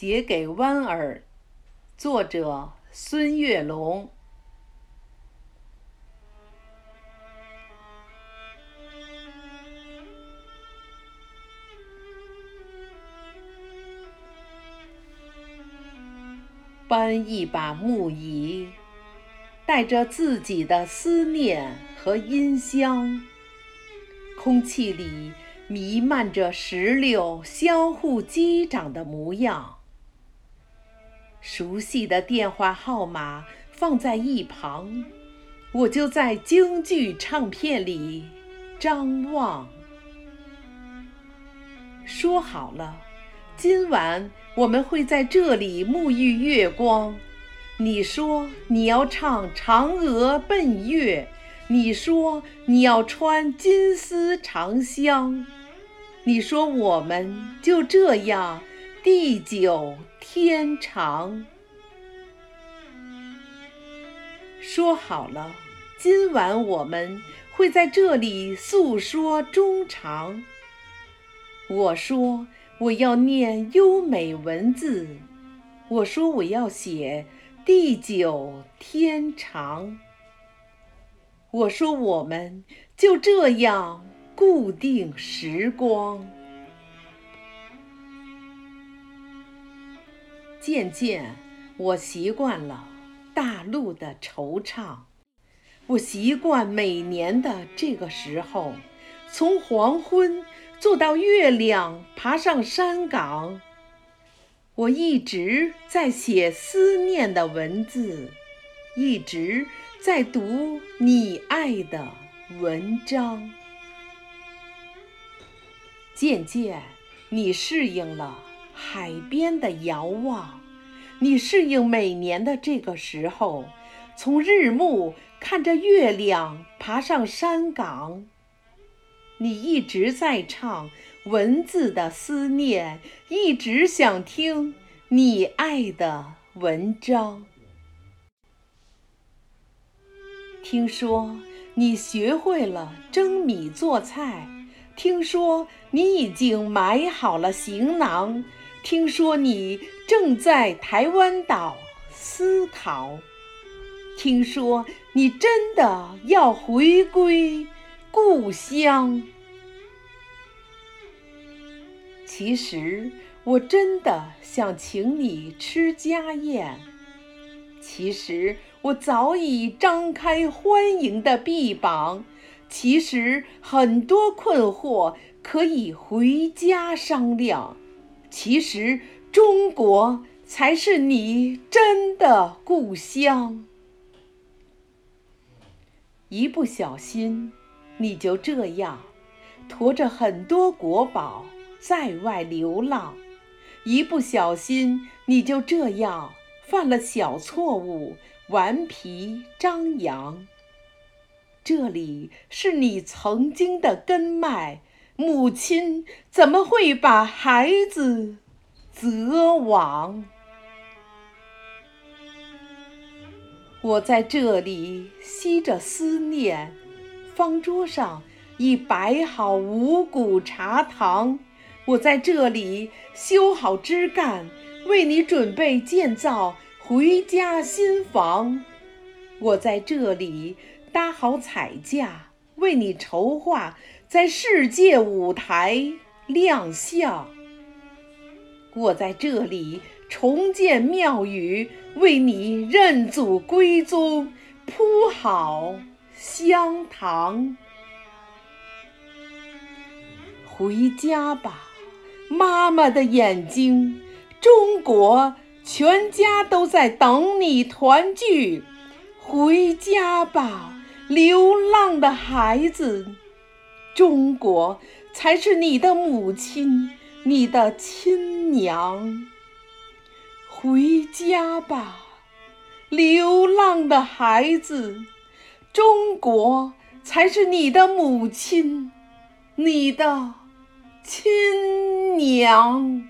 写给弯儿，作者孙月龙。搬一把木椅，带着自己的思念和音香，空气里弥漫着石榴相互击掌的模样。熟悉的电话号码放在一旁，我就在京剧唱片里张望。说好了。今晚我们会在这里沐浴月光。你说你要唱《嫦娥奔月》，你说你要穿金丝长香，你说我们就这样地久天长。说好了，今晚我们会在这里诉说衷肠。我说。我要念优美文字，我说我要写地久天长。我说我们就这样固定时光。渐渐，我习惯了大陆的惆怅，我习惯每年的这个时候，从黄昏。坐到月亮爬上山岗，我一直在写思念的文字，一直在读你爱的文章。渐渐，你适应了海边的遥望，你适应每年的这个时候，从日暮看着月亮爬上山岗。你一直在唱文字的思念，一直想听你爱的文章。听说你学会了蒸米做菜，听说你已经买好了行囊，听说你正在台湾岛思考，听说你真的要回归。故乡。其实我真的想请你吃家宴。其实我早已张开欢迎的臂膀。其实很多困惑可以回家商量。其实中国才是你真的故乡。一不小心。你就这样驮着很多国宝在外流浪，一不小心你就这样犯了小错误，顽皮张扬。这里是你曾经的根脉，母亲怎么会把孩子责亡？我在这里吸着思念。方桌上已摆好五谷茶糖，我在这里修好枝干，为你准备建造回家新房。我在这里搭好彩架，为你筹划在世界舞台亮相。我在这里重建庙宇，为你认祖归宗铺好。香堂，回家吧，妈妈的眼睛，中国全家都在等你团聚。回家吧，流浪的孩子，中国才是你的母亲，你的亲娘。回家吧，流浪的孩子。中国才是你的母亲，你的亲娘。